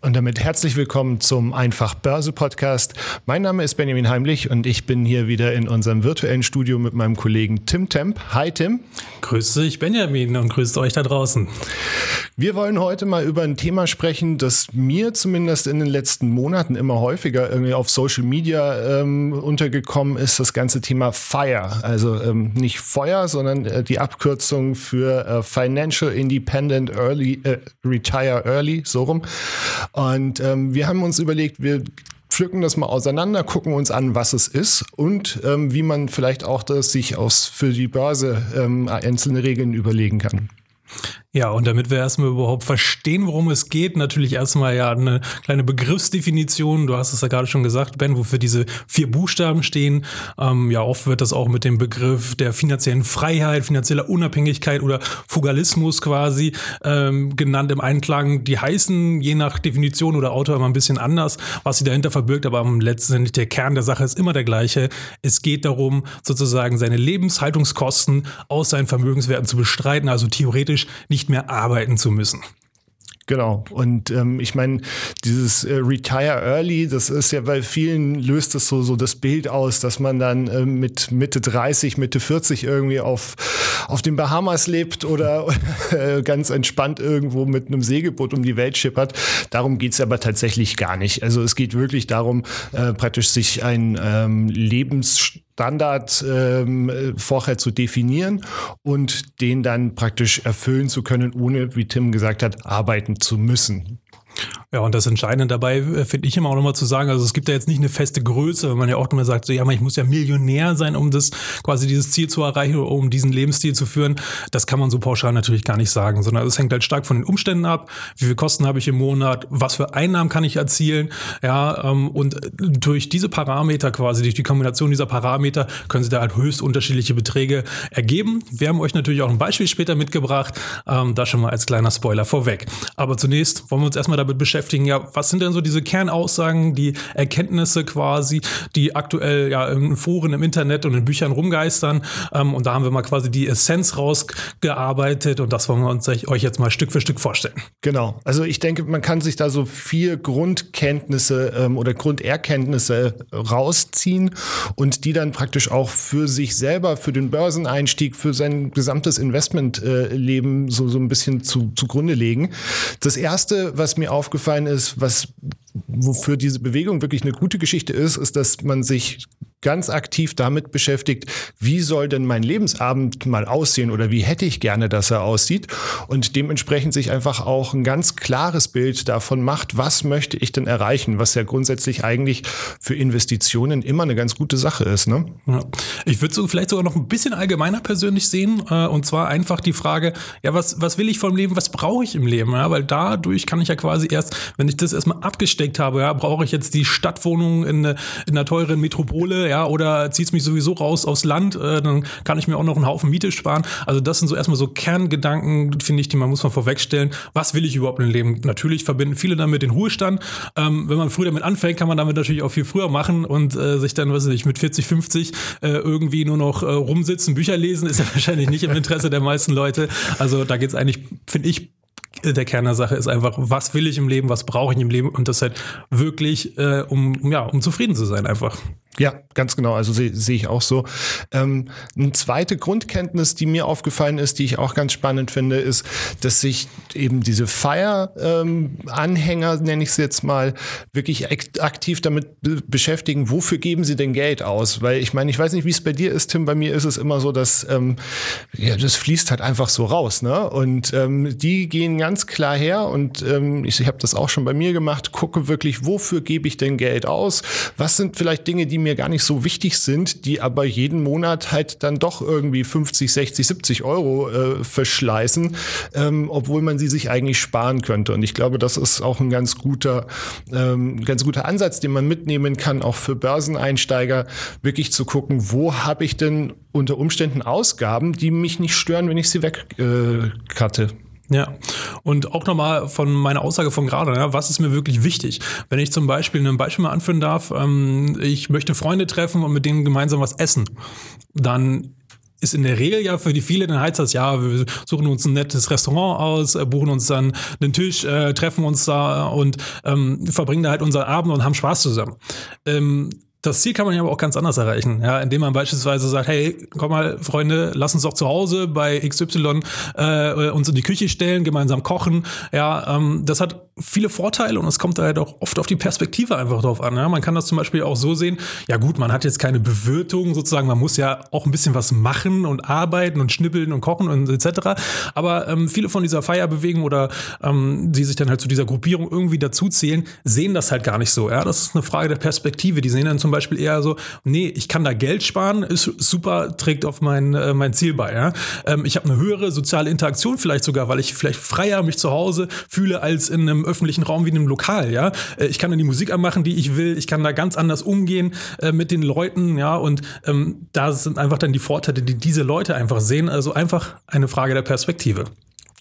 Und damit herzlich willkommen zum Einfach Börse Podcast. Mein Name ist Benjamin Heimlich und ich bin hier wieder in unserem virtuellen Studio mit meinem Kollegen Tim Temp. Hi Tim. Grüß dich Benjamin und grüßt euch da draußen. Wir wollen heute mal über ein Thema sprechen, das mir zumindest in den letzten Monaten immer häufiger irgendwie auf Social Media ähm, untergekommen ist, das ganze Thema FIRE. Also ähm, nicht Feuer, sondern äh, die Abkürzung für äh, Financial Independent Early äh, Retire Early, so rum. Und ähm, wir haben uns überlegt, wir pflücken das mal auseinander, gucken uns an, was es ist und ähm, wie man vielleicht auch das sich aus für die Börse ähm, einzelne Regeln überlegen kann. Ja, und damit wir erstmal überhaupt verstehen, worum es geht, natürlich erstmal ja eine kleine Begriffsdefinition. Du hast es ja gerade schon gesagt, Ben, wofür diese vier Buchstaben stehen. Ähm, ja, oft wird das auch mit dem Begriff der finanziellen Freiheit, finanzieller Unabhängigkeit oder Fugalismus quasi ähm, genannt im Einklang. Die heißen je nach Definition oder Autor immer ein bisschen anders, was sie dahinter verbirgt, aber letztendlich der Kern der Sache ist immer der gleiche. Es geht darum, sozusagen seine Lebenshaltungskosten aus seinen Vermögenswerten zu bestreiten, also theoretisch nicht nicht mehr arbeiten zu müssen. Genau. Und ähm, ich meine, dieses äh, Retire Early, das ist ja bei vielen löst das so, so das Bild aus, dass man dann äh, mit Mitte 30, Mitte 40 irgendwie auf, auf den Bahamas lebt oder äh, ganz entspannt irgendwo mit einem Segelboot um die Welt schippert. Darum geht's aber tatsächlich gar nicht. Also es geht wirklich darum, äh, praktisch sich ein ähm, Lebens Standard ähm, vorher zu definieren und den dann praktisch erfüllen zu können, ohne, wie Tim gesagt hat, arbeiten zu müssen. Ja, und das Entscheidende dabei äh, finde ich immer auch nochmal zu sagen, also es gibt ja jetzt nicht eine feste Größe, wenn man ja auch immer sagt, so ja, ich muss ja Millionär sein, um das quasi dieses Ziel zu erreichen um diesen Lebensstil zu führen. Das kann man so pauschal natürlich gar nicht sagen, sondern es hängt halt stark von den Umständen ab. Wie viel Kosten habe ich im Monat? Was für Einnahmen kann ich erzielen? Ja, ähm, und durch diese Parameter quasi, durch die Kombination dieser Parameter können Sie da halt höchst unterschiedliche Beträge ergeben. Wir haben euch natürlich auch ein Beispiel später mitgebracht, ähm, da schon mal als kleiner Spoiler vorweg. Aber zunächst wollen wir uns erstmal damit beschäftigen, beschäftigen. Ja, was sind denn so diese Kernaussagen, die Erkenntnisse quasi, die aktuell ja in Foren im Internet und in Büchern rumgeistern? Ähm, und da haben wir mal quasi die Essenz rausgearbeitet und das wollen wir uns euch jetzt mal Stück für Stück vorstellen. Genau. Also ich denke, man kann sich da so vier Grundkenntnisse ähm, oder Grunderkenntnisse rausziehen und die dann praktisch auch für sich selber, für den Börseneinstieg, für sein gesamtes Investmentleben äh, so, so ein bisschen zu, zugrunde legen. Das erste, was mir aufgefallen aufgefallen ist, was wofür diese Bewegung wirklich eine gute Geschichte ist, ist, dass man sich ganz aktiv damit beschäftigt, wie soll denn mein Lebensabend mal aussehen oder wie hätte ich gerne, dass er aussieht und dementsprechend sich einfach auch ein ganz klares Bild davon macht, was möchte ich denn erreichen, was ja grundsätzlich eigentlich für Investitionen immer eine ganz gute Sache ist. Ne? Ja. Ich würde so vielleicht sogar noch ein bisschen allgemeiner persönlich sehen äh, und zwar einfach die Frage, ja, was, was will ich vom Leben, was brauche ich im Leben? Ja, weil dadurch kann ich ja quasi erst, wenn ich das erstmal abgesteckt habe, ja, brauche ich jetzt die Stadtwohnung in, in einer teuren Metropole, ja, oder zieht es mich sowieso raus aufs Land, äh, dann kann ich mir auch noch einen Haufen Miete sparen. Also das sind so erstmal so Kerngedanken, finde ich, die man muss man vorwegstellen. Was will ich überhaupt im Leben? Natürlich verbinden viele damit den Ruhestand. Ähm, wenn man früh damit anfängt, kann man damit natürlich auch viel früher machen und äh, sich dann, weiß ich, mit 40, 50 äh, irgendwie nur noch äh, rumsitzen, Bücher lesen, ist ja wahrscheinlich nicht im Interesse der meisten Leute. Also da geht es eigentlich, finde ich, der Kern der Sache ist einfach, was will ich im Leben, was brauche ich im Leben und das halt wirklich, äh, um, ja, um zufrieden zu sein einfach. Ja, ganz genau. Also sehe seh ich auch so. Ähm, eine zweite Grundkenntnis, die mir aufgefallen ist, die ich auch ganz spannend finde, ist, dass sich eben diese Fire-Anhänger, ähm, nenne ich es jetzt mal, wirklich aktiv damit beschäftigen, wofür geben sie denn Geld aus? Weil ich meine, ich weiß nicht, wie es bei dir ist, Tim. Bei mir ist es immer so, dass ähm, ja, das fließt halt einfach so raus. Ne? Und ähm, die gehen ganz klar her und ähm, ich, ich habe das auch schon bei mir gemacht, gucke wirklich, wofür gebe ich denn Geld aus? Was sind vielleicht Dinge, die mir gar nicht so wichtig sind, die aber jeden Monat halt dann doch irgendwie 50, 60, 70 Euro äh, verschleißen, ähm, obwohl man sie sich eigentlich sparen könnte. Und ich glaube, das ist auch ein ganz guter, ähm, ganz guter Ansatz, den man mitnehmen kann, auch für Börseneinsteiger, wirklich zu gucken, wo habe ich denn unter Umständen Ausgaben, die mich nicht stören, wenn ich sie wegcutte. Äh, ja, und auch nochmal von meiner Aussage von gerade, ja, was ist mir wirklich wichtig? Wenn ich zum Beispiel ein Beispiel mal anführen darf, ähm, ich möchte Freunde treffen und mit denen gemeinsam was essen, dann ist in der Regel ja für die viele, dann heißt das, ja, wir suchen uns ein nettes Restaurant aus, äh, buchen uns dann einen Tisch, äh, treffen uns da und ähm, verbringen da halt unseren Abend und haben Spaß zusammen. Ähm, das Ziel kann man ja aber auch ganz anders erreichen, ja, indem man beispielsweise sagt, hey, komm mal, Freunde, lass uns doch zu Hause bei XY äh, uns in die Küche stellen, gemeinsam kochen. Ja, ähm, das hat viele Vorteile und es kommt halt auch oft auf die Perspektive einfach drauf an. Ja. Man kann das zum Beispiel auch so sehen, ja gut, man hat jetzt keine Bewirtung sozusagen, man muss ja auch ein bisschen was machen und arbeiten und schnippeln und kochen und etc. Aber ähm, viele von dieser Feierbewegung oder ähm, die sich dann halt zu dieser Gruppierung irgendwie dazuzählen, sehen das halt gar nicht so. Ja. Das ist eine Frage der Perspektive. Die sehen dann zum Beispiel eher so, nee, ich kann da Geld sparen, ist super, trägt auf mein, äh, mein Ziel bei. Ja? Ähm, ich habe eine höhere soziale Interaktion vielleicht sogar, weil ich vielleicht freier mich zu Hause fühle als in einem öffentlichen Raum wie in einem Lokal. Ja? Äh, ich kann dann die Musik anmachen, die ich will. Ich kann da ganz anders umgehen äh, mit den Leuten. Ja? Und ähm, da sind einfach dann die Vorteile, die diese Leute einfach sehen. Also einfach eine Frage der Perspektive.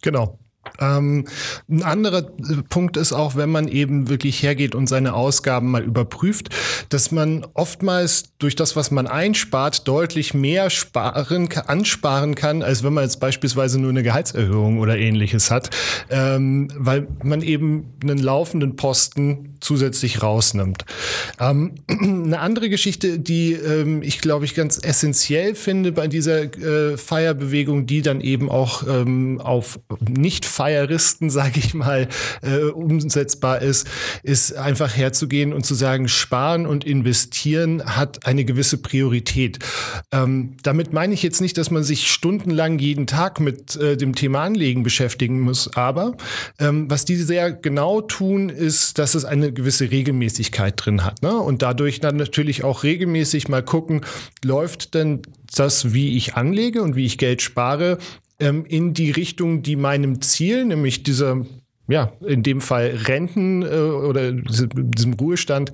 Genau. Ähm, ein anderer äh, Punkt ist auch, wenn man eben wirklich hergeht und seine Ausgaben mal überprüft, dass man oftmals durch das, was man einspart, deutlich mehr sparen, ansparen kann, als wenn man jetzt beispielsweise nur eine Gehaltserhöhung oder ähnliches hat, ähm, weil man eben einen laufenden Posten zusätzlich rausnimmt. Ähm, eine andere Geschichte, die ähm, ich glaube ich ganz essentiell finde bei dieser äh, Feierbewegung, die dann eben auch ähm, auf nicht Feieristen, sage ich mal, äh, umsetzbar ist, ist einfach herzugehen und zu sagen, sparen und investieren hat eine gewisse Priorität. Ähm, damit meine ich jetzt nicht, dass man sich stundenlang jeden Tag mit äh, dem Thema Anlegen beschäftigen muss, aber ähm, was die sehr genau tun, ist, dass es eine gewisse Regelmäßigkeit drin hat. Ne? Und dadurch dann natürlich auch regelmäßig mal gucken, läuft denn das, wie ich anlege und wie ich Geld spare, ähm, in die Richtung, die meinem Ziel, nämlich dieser, ja, in dem Fall Renten äh, oder diesem Ruhestand,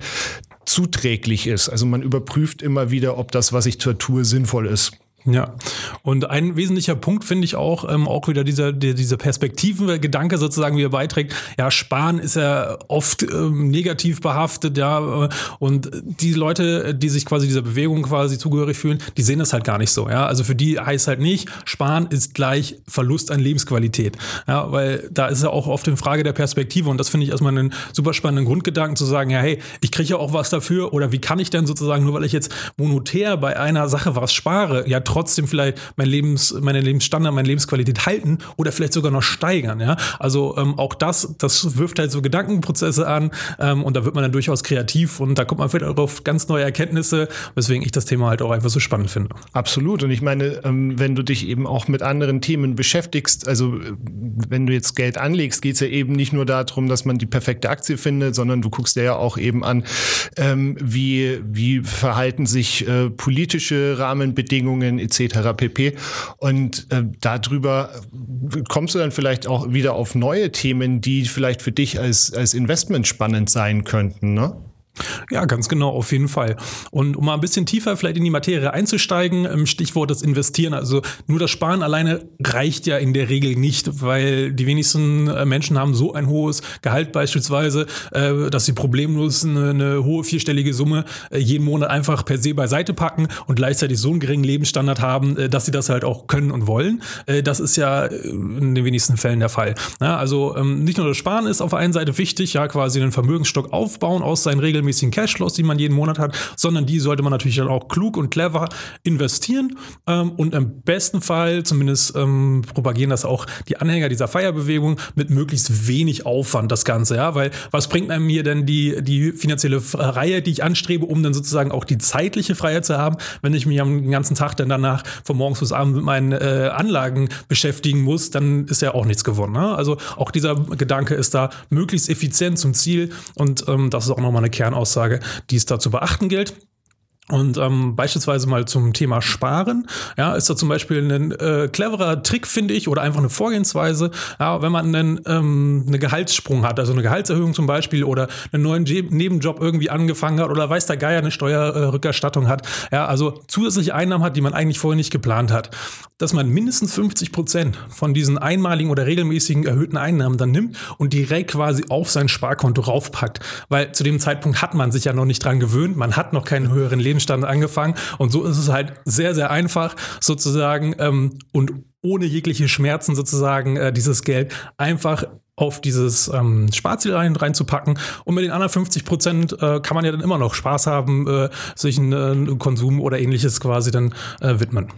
zuträglich ist. Also man überprüft immer wieder, ob das, was ich tue, sinnvoll ist. Ja, und ein wesentlicher Punkt finde ich auch, ähm, auch wieder dieser, der, dieser Perspektivengedanke sozusagen, wie er beiträgt. Ja, Sparen ist ja oft ähm, negativ behaftet, ja, äh, und die Leute, die sich quasi dieser Bewegung quasi zugehörig fühlen, die sehen das halt gar nicht so, ja. Also für die heißt halt nicht, Sparen ist gleich Verlust an Lebensqualität, ja, weil da ist ja auch oft eine Frage der Perspektive und das finde ich erstmal einen super spannenden Grundgedanken zu sagen, ja, hey, ich kriege ja auch was dafür oder wie kann ich denn sozusagen, nur weil ich jetzt monetär bei einer Sache was spare, ja, trotzdem vielleicht mein Lebens, meine Lebensstandard, meine Lebensqualität halten oder vielleicht sogar noch steigern. Ja? Also ähm, auch das, das wirft halt so Gedankenprozesse an ähm, und da wird man dann durchaus kreativ und da kommt man vielleicht auch auf ganz neue Erkenntnisse, weswegen ich das Thema halt auch einfach so spannend finde. Absolut. Und ich meine, ähm, wenn du dich eben auch mit anderen Themen beschäftigst, also äh, wenn du jetzt Geld anlegst, geht es ja eben nicht nur darum, dass man die perfekte Aktie findet, sondern du guckst dir ja auch eben an, ähm, wie, wie verhalten sich äh, politische Rahmenbedingungen etc. pp. Und äh, darüber kommst du dann vielleicht auch wieder auf neue Themen, die vielleicht für dich als, als Investment spannend sein könnten. Ne? Ja, ganz genau, auf jeden Fall. Und um mal ein bisschen tiefer vielleicht in die Materie einzusteigen, ähm, Stichwort das Investieren. Also nur das Sparen alleine reicht ja in der Regel nicht, weil die wenigsten äh, Menschen haben so ein hohes Gehalt beispielsweise, äh, dass sie problemlos eine, eine hohe vierstellige Summe äh, jeden Monat einfach per se beiseite packen und gleichzeitig so einen geringen Lebensstandard haben, dass sie das halt auch können und wollen. Das ist ja in den wenigsten Fällen der Fall. Also ähm, nicht nur das Sparen ist auf der einen Seite wichtig, ja quasi einen Vermögensstock aufbauen aus seinen regelmäßigen regelmäßigen Cashflows, die man jeden Monat hat, sondern die sollte man natürlich dann auch klug und clever investieren ähm, und im besten Fall, zumindest ähm, propagieren das auch die Anhänger dieser Feierbewegung, mit möglichst wenig Aufwand das Ganze, ja, weil was bringt einem hier denn die, die finanzielle Freiheit, die ich anstrebe, um dann sozusagen auch die zeitliche Freiheit zu haben, wenn ich mich am ganzen Tag dann danach von morgens bis abends mit meinen äh, Anlagen beschäftigen muss, dann ist ja auch nichts gewonnen. Ne? Also auch dieser Gedanke ist da möglichst effizient zum Ziel und ähm, das ist auch nochmal eine Kern Aussage, die es da zu beachten gilt. Und ähm, beispielsweise mal zum Thema Sparen, ja, ist da zum Beispiel ein äh, cleverer Trick, finde ich, oder einfach eine Vorgehensweise, ja, wenn man einen, ähm, eine Gehaltssprung hat, also eine Gehaltserhöhung zum Beispiel oder einen neuen Je Nebenjob irgendwie angefangen hat oder weiß der Geier eine Steuerrückerstattung hat, ja, also zusätzliche Einnahmen hat, die man eigentlich vorher nicht geplant hat, dass man mindestens 50 Prozent von diesen einmaligen oder regelmäßigen erhöhten Einnahmen dann nimmt und direkt quasi auf sein Sparkonto raufpackt, weil zu dem Zeitpunkt hat man sich ja noch nicht dran gewöhnt, man hat noch keinen höheren Leben Gegenstand angefangen. Und so ist es halt sehr, sehr einfach sozusagen ähm, und ohne jegliche Schmerzen sozusagen äh, dieses Geld einfach auf dieses ähm, Sparziel rein, reinzupacken. Und mit den anderen 50 Prozent äh, kann man ja dann immer noch Spaß haben, äh, sich einen äh, Konsum oder ähnliches quasi dann äh, widmen.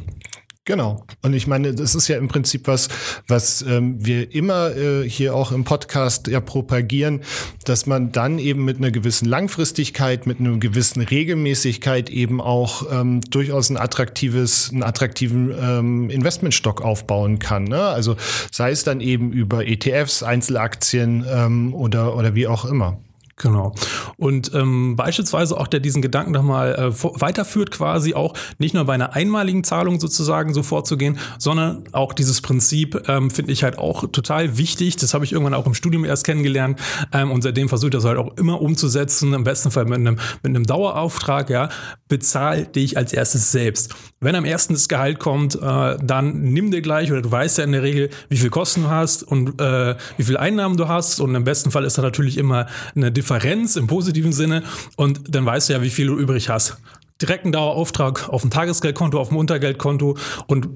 Genau. Und ich meine, das ist ja im Prinzip was, was ähm, wir immer äh, hier auch im Podcast ja propagieren, dass man dann eben mit einer gewissen Langfristigkeit, mit einer gewissen Regelmäßigkeit eben auch ähm, durchaus ein attraktives, einen attraktiven ähm, Investmentstock aufbauen kann. Ne? Also sei es dann eben über ETFs, Einzelaktien ähm, oder, oder wie auch immer. Genau. Und ähm, beispielsweise auch der diesen Gedanken nochmal äh, weiterführt, quasi auch nicht nur bei einer einmaligen Zahlung sozusagen so vorzugehen, sondern auch dieses Prinzip ähm, finde ich halt auch total wichtig. Das habe ich irgendwann auch im Studium erst kennengelernt ähm, und seitdem versuche ich das halt auch immer umzusetzen, im besten Fall mit einem, mit einem Dauerauftrag, ja, bezahl dich als erstes selbst. Wenn am ersten das Gehalt kommt, äh, dann nimm dir gleich, oder du weißt ja in der Regel, wie viel Kosten du hast und äh, wie viel Einnahmen du hast und im besten Fall ist da natürlich immer eine Differenz Differenz im positiven Sinne und dann weißt du ja, wie viel du übrig hast. Direkten Dauerauftrag auf dem Tagesgeldkonto, auf dem Untergeldkonto und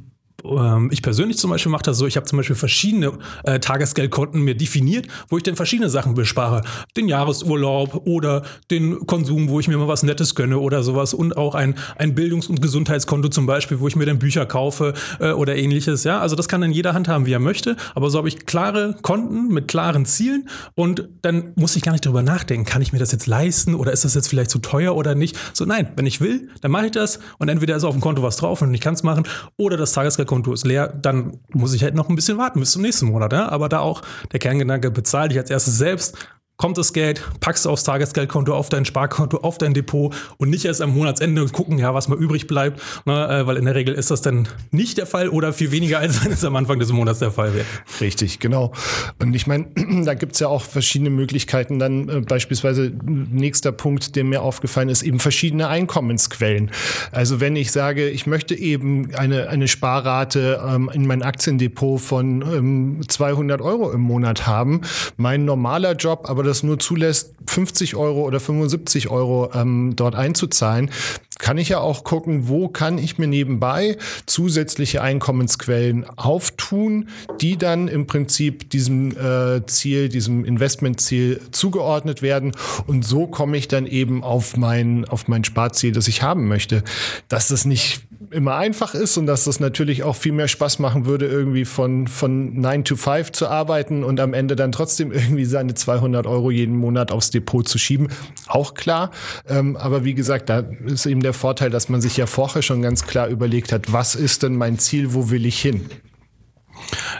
ähm, ich persönlich zum Beispiel mache das so, ich habe zum Beispiel verschiedene äh, Tagesgeldkonten mir definiert, wo ich dann verschiedene Sachen bespare. Den Jahresurlaub oder den Konsum, wo ich mir mal was Nettes gönne oder sowas und auch ein, ein Bildungs- und Gesundheitskonto zum Beispiel, wo ich mir dann Bücher kaufe äh, oder ähnliches. Ja, also das kann dann jeder handhaben, wie er möchte, aber so habe ich klare Konten mit klaren Zielen und dann muss ich gar nicht darüber nachdenken, kann ich mir das jetzt leisten oder ist das jetzt vielleicht zu teuer oder nicht. So nein, wenn ich will, dann mache ich das und entweder ist auf dem Konto was drauf und ich kann es machen oder das Tagesgeldkonto Konto ist leer, dann muss ich halt noch ein bisschen warten bis zum nächsten Monat. Ja? Aber da auch der Kerngedanke, bezahle dich als erstes selbst, kommt das Geld, packst du aufs Tagesgeldkonto, auf dein Sparkonto, auf dein Depot und nicht erst am Monatsende gucken, ja, was mal übrig bleibt, ne, äh, weil in der Regel ist das dann nicht der Fall oder viel weniger, als wenn es am Anfang des Monats der Fall wäre. Richtig, genau. Und ich meine, da gibt es ja auch verschiedene Möglichkeiten. Dann äh, beispielsweise nächster Punkt, der mir aufgefallen ist, eben verschiedene Einkommensquellen. Also wenn ich sage, ich möchte eben eine, eine Sparrate ähm, in mein Aktiendepot von ähm, 200 Euro im Monat haben, mein normaler Job, aber das nur zulässt, 50 Euro oder 75 Euro ähm, dort einzuzahlen, kann ich ja auch gucken, wo kann ich mir nebenbei zusätzliche Einkommensquellen auftun, die dann im Prinzip diesem äh, Ziel, diesem Investmentziel zugeordnet werden. Und so komme ich dann eben auf mein, auf mein Sparziel, das ich haben möchte. Dass das nicht immer einfach ist und dass das natürlich auch viel mehr Spaß machen würde, irgendwie von, von 9 to 5 zu arbeiten und am Ende dann trotzdem irgendwie seine 200 Euro jeden Monat aufs Depot zu schieben. Auch klar. Ähm, aber wie gesagt, da ist eben der Vorteil, dass man sich ja vorher schon ganz klar überlegt hat, was ist denn mein Ziel, wo will ich hin?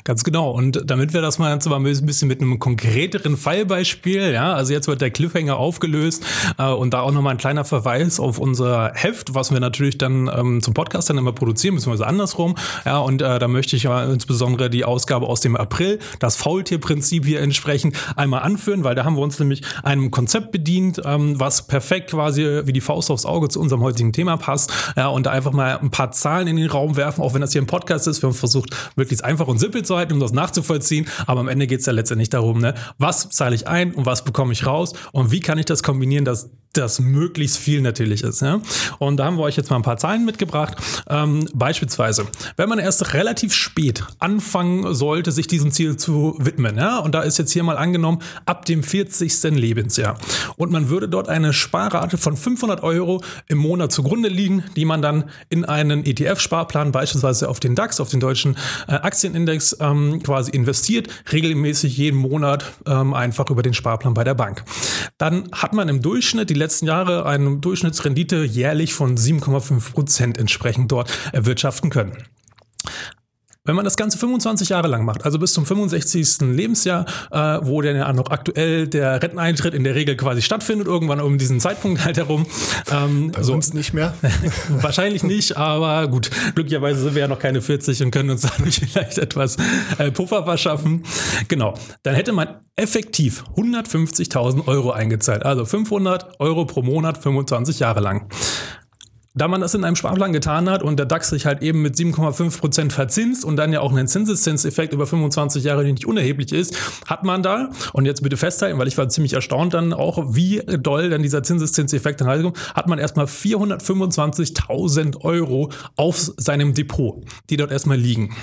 Ganz genau. Und damit wir das mal jetzt mal ein bisschen mit einem konkreteren Fallbeispiel, ja, also jetzt wird der Cliffhanger aufgelöst äh, und da auch nochmal ein kleiner Verweis auf unser Heft, was wir natürlich dann ähm, zum Podcast dann immer produzieren, beziehungsweise andersrum. Ja, und äh, da möchte ich ja insbesondere die Ausgabe aus dem April, das Faultierprinzip hier entsprechend einmal anführen, weil da haben wir uns nämlich einem Konzept bedient, ähm, was perfekt quasi wie die Faust aufs Auge zu unserem heutigen Thema passt. Ja, und da einfach mal ein paar Zahlen in den Raum werfen, auch wenn das hier ein Podcast ist. Wir haben versucht, möglichst einfach und simpel zu halten, um das nachzuvollziehen. Aber am Ende geht es ja letztendlich darum, ne, was zahle ich ein und was bekomme ich raus und wie kann ich das kombinieren, dass das möglichst viel natürlich ist. Ja? Und da haben wir euch jetzt mal ein paar Zahlen mitgebracht. Ähm, beispielsweise, wenn man erst relativ spät anfangen sollte, sich diesem Ziel zu widmen, ja? und da ist jetzt hier mal angenommen, ab dem 40. Lebensjahr. Und man würde dort eine Sparrate von 500 Euro im Monat zugrunde liegen, die man dann in einen ETF-Sparplan, beispielsweise auf den DAX, auf den deutschen äh, Aktienindex, ähm, quasi investiert, regelmäßig jeden Monat ähm, einfach über den Sparplan bei der Bank. Dann hat man im Durchschnitt die letzten Jahre eine Durchschnittsrendite jährlich von 7,5 Prozent entsprechend dort erwirtschaften können. Wenn man das Ganze 25 Jahre lang macht, also bis zum 65. Lebensjahr, äh, wo dann ja noch aktuell der Renteneintritt in der Regel quasi stattfindet, irgendwann um diesen Zeitpunkt halt herum. Ähm, Bei so. uns nicht mehr. Wahrscheinlich nicht, aber gut, glücklicherweise sind wir ja noch keine 40 und können uns dadurch vielleicht etwas äh, Puffer verschaffen. Genau, dann hätte man effektiv 150.000 Euro eingezahlt, also 500 Euro pro Monat, 25 Jahre lang. Da man das in einem Sparplan getan hat und der DAX sich halt eben mit 7,5 Prozent verzinst und dann ja auch einen Zinseszinseffekt über 25 Jahre, nicht unerheblich ist, hat man da, und jetzt bitte festhalten, weil ich war ziemlich erstaunt dann auch, wie doll dann dieser Zinseszinseffekt dann halt hat man erstmal 425.000 Euro auf seinem Depot, die dort erstmal liegen.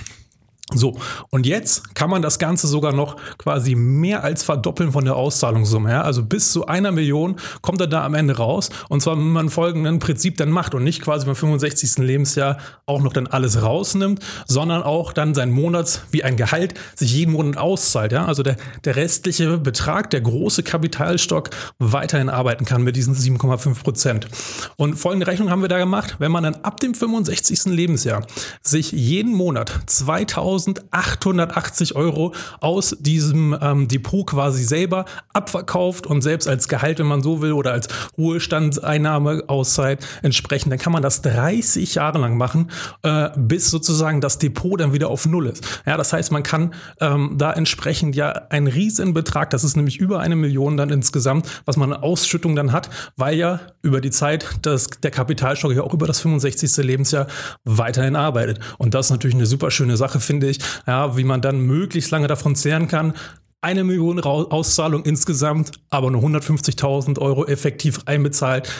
So, und jetzt kann man das Ganze sogar noch quasi mehr als verdoppeln von der Auszahlungssumme. Ja? Also bis zu einer Million kommt er da am Ende raus. Und zwar, wenn man folgenden Prinzip dann macht und nicht quasi beim 65. Lebensjahr auch noch dann alles rausnimmt, sondern auch dann sein Monats wie ein Gehalt sich jeden Monat auszahlt. Ja? Also der, der restliche Betrag, der große Kapitalstock weiterhin arbeiten kann mit diesen 7,5 Prozent. Und folgende Rechnung haben wir da gemacht. Wenn man dann ab dem 65. Lebensjahr sich jeden Monat 2000 1880 Euro aus diesem ähm, Depot quasi selber abverkauft und selbst als Gehalt, wenn man so will, oder als Ruhestandseinnahme Auszeit entsprechend, dann kann man das 30 Jahre lang machen, äh, bis sozusagen das Depot dann wieder auf Null ist. Ja, das heißt, man kann ähm, da entsprechend ja einen riesen Betrag, das ist nämlich über eine Million dann insgesamt, was man Ausschüttung dann hat, weil ja über die Zeit das, der Kapitalstock ja auch über das 65. Lebensjahr weiterhin arbeitet. Und das ist natürlich eine super schöne Sache, finde ich, ja, wie man dann möglichst lange davon zehren kann. Eine Million Auszahlung insgesamt, aber nur 150.000 Euro effektiv einbezahlt.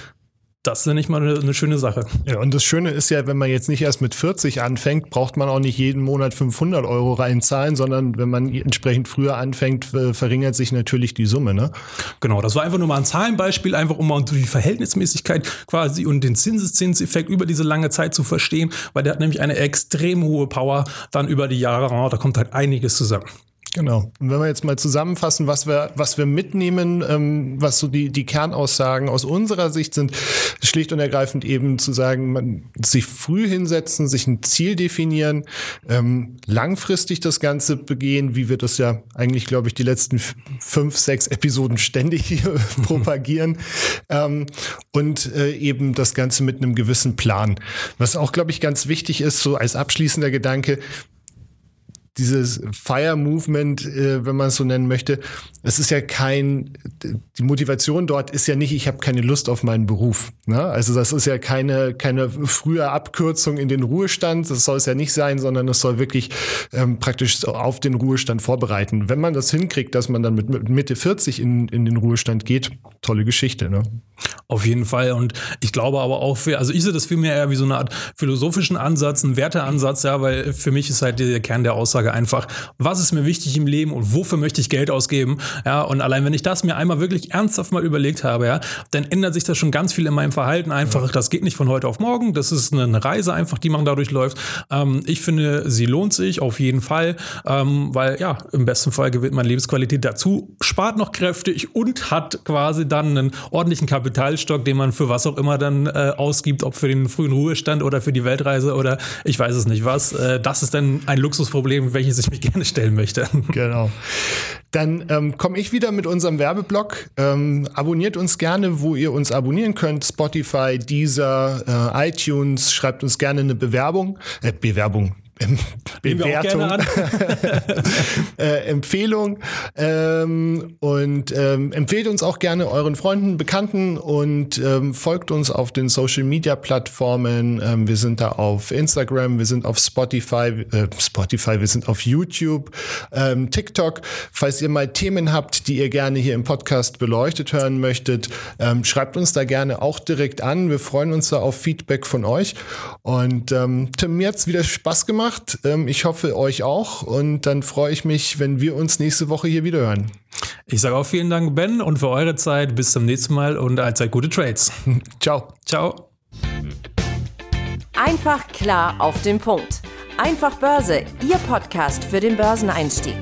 Das ist nicht mal eine, eine, schöne Sache. Ja, und das Schöne ist ja, wenn man jetzt nicht erst mit 40 anfängt, braucht man auch nicht jeden Monat 500 Euro reinzahlen, sondern wenn man entsprechend früher anfängt, verringert sich natürlich die Summe. Ne? Genau, das war einfach nur mal ein Zahlenbeispiel, einfach um mal die Verhältnismäßigkeit quasi und den Zinseszinseffekt über diese lange Zeit zu verstehen, weil der hat nämlich eine extrem hohe Power dann über die Jahre. Oh, da kommt halt einiges zusammen. Genau. Und wenn wir jetzt mal zusammenfassen, was wir, was wir mitnehmen, ähm, was so die, die Kernaussagen aus unserer Sicht sind, schlicht und ergreifend eben zu sagen, man sich früh hinsetzen, sich ein Ziel definieren, ähm, langfristig das Ganze begehen, wie wir das ja eigentlich, glaube ich, die letzten fünf, sechs Episoden ständig propagieren ähm, und äh, eben das Ganze mit einem gewissen Plan. Was auch, glaube ich, ganz wichtig ist, so als abschließender Gedanke, dieses Fire Movement, äh, wenn man es so nennen möchte, es ist ja kein, die Motivation dort ist ja nicht, ich habe keine Lust auf meinen Beruf. Ne? Also das ist ja keine, keine frühe Abkürzung in den Ruhestand, das soll es ja nicht sein, sondern es soll wirklich ähm, praktisch auf den Ruhestand vorbereiten. Wenn man das hinkriegt, dass man dann mit Mitte 40 in, in den Ruhestand geht, tolle Geschichte. Ne? Auf jeden Fall. Und ich glaube aber auch für, also ich sehe das vielmehr eher wie so eine Art philosophischen Ansatz, einen Werteansatz, ja, weil für mich ist halt der Kern der Aussage einfach, was ist mir wichtig im Leben und wofür möchte ich Geld ausgeben? Ja, und allein wenn ich das mir einmal wirklich ernsthaft mal überlegt habe, ja, dann ändert sich das schon ganz viel in meinem Verhalten einfach. Das geht nicht von heute auf morgen. Das ist eine Reise einfach, die man dadurch läuft. Ähm, ich finde, sie lohnt sich auf jeden Fall, ähm, weil ja, im besten Fall gewinnt man Lebensqualität dazu, spart noch kräftig und hat quasi dann einen ordentlichen Kapitalstock, den man für was auch immer dann äh, ausgibt, ob für den frühen Ruhestand oder für die Weltreise oder ich weiß es nicht was. Äh, das ist dann ein Luxusproblem, welches ich mich gerne stellen möchte. Genau. Dann ähm, komme ich wieder mit unserem Werbeblock. Ähm, abonniert uns gerne, wo ihr uns abonnieren könnt. Spotify, Deezer, äh, iTunes. Schreibt uns gerne eine Bewerbung. Äh, Bewerbung, Bewertung, äh, Empfehlung ähm, und ähm, empfehlt uns auch gerne euren Freunden, Bekannten und ähm, folgt uns auf den Social Media Plattformen. Ähm, wir sind da auf Instagram, wir sind auf Spotify, äh, Spotify, wir sind auf YouTube, ähm, TikTok. Falls ihr mal Themen habt, die ihr gerne hier im Podcast beleuchtet hören möchtet, ähm, schreibt uns da gerne auch direkt an. Wir freuen uns da auf Feedback von euch. Und ähm, Tim, mir hat's wieder Spaß gemacht gemacht. Ähm, ich hoffe, euch auch. Und dann freue ich mich, wenn wir uns nächste Woche hier wieder hören. Ich sage auch vielen Dank, Ben, und für eure Zeit. Bis zum nächsten Mal und allzeit gute Trades. Ciao. Ciao. Einfach klar auf den Punkt. Einfach Börse, Ihr Podcast für den Börseneinstieg.